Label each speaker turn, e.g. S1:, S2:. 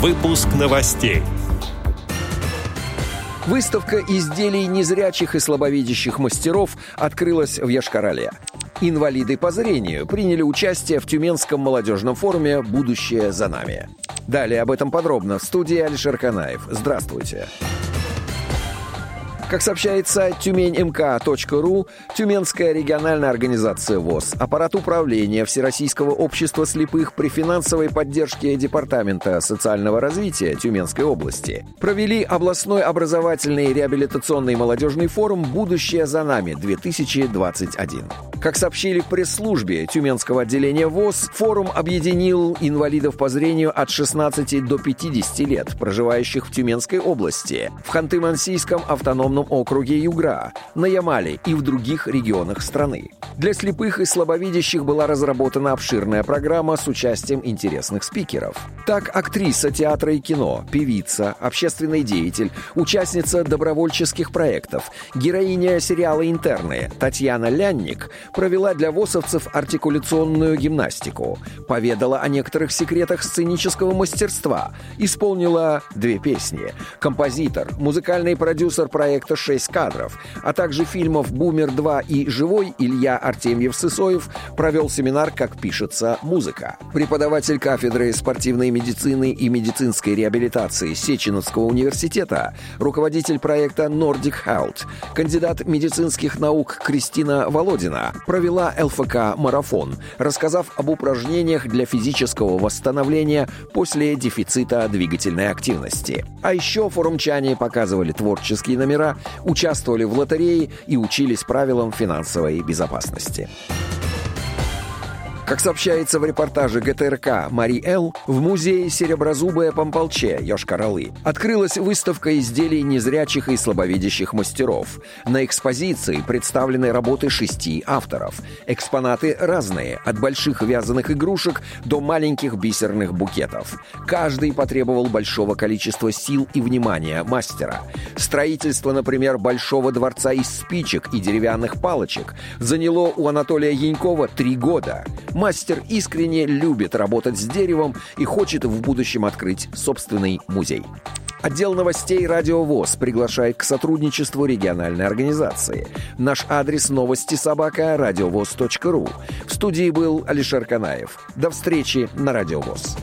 S1: Выпуск новостей.
S2: Выставка изделий незрячих и слабовидящих мастеров открылась в Яшкарале. Инвалиды по зрению приняли участие в Тюменском молодежном форуме «Будущее за нами». Далее об этом подробно в студии Алишер Канаев. Здравствуйте. Здравствуйте. Как сообщает сайт тюменьмк.ру, Тюменская региональная организация ВОЗ, аппарат управления Всероссийского общества слепых при финансовой поддержке Департамента социального развития Тюменской области провели областной образовательный реабилитационный молодежный форум «Будущее за нами-2021». Как сообщили в пресс-службе Тюменского отделения ВОЗ, форум объединил инвалидов по зрению от 16 до 50 лет, проживающих в Тюменской области, в Ханты-Мансийском автономном округе Югра, на Ямале и в других регионах страны. Для слепых и слабовидящих была разработана обширная программа с участием интересных спикеров. Так, актриса театра и кино, певица, общественный деятель, участница добровольческих проектов, героиня сериала «Интерны» Татьяна Лянник провела для ВОСовцев артикуляционную гимнастику, поведала о некоторых секретах сценического мастерства, исполнила две песни. Композитор, музыкальный продюсер проекта «6 кадров», а также фильмов «Бумер 2» и «Живой» Илья Артемьев-Сысоев провел семинар «Как пишется музыка». Преподаватель кафедры спортивной медицины и медицинской реабилитации Сеченовского университета, руководитель проекта Nordic Health, кандидат медицинских наук Кристина Володина провела ЛФК-марафон, рассказав об упражнениях для физического восстановления после дефицита двигательной активности. А еще форумчане показывали творческие номера участвовали в лотерее и учились правилам финансовой безопасности. Как сообщается в репортаже ГТРК Мари Эл, в музее Сереброзубая Помполче, Йошкар-Олы, открылась выставка изделий незрячих и слабовидящих мастеров. На экспозиции представлены работы шести авторов. Экспонаты разные, от больших вязаных игрушек до маленьких бисерных букетов. Каждый потребовал большого количества сил и внимания мастера. Строительство, например, большого дворца из спичек и деревянных палочек заняло у Анатолия Янькова три года. Мастер искренне любит работать с деревом и хочет в будущем открыть собственный музей. Отдел новостей «Радио ВОЗ» приглашает к сотрудничеству региональной организации. Наш адрес новости собака радиовоз.ру. В студии был Алишер Канаев. До встречи на «Радио ВОЗ».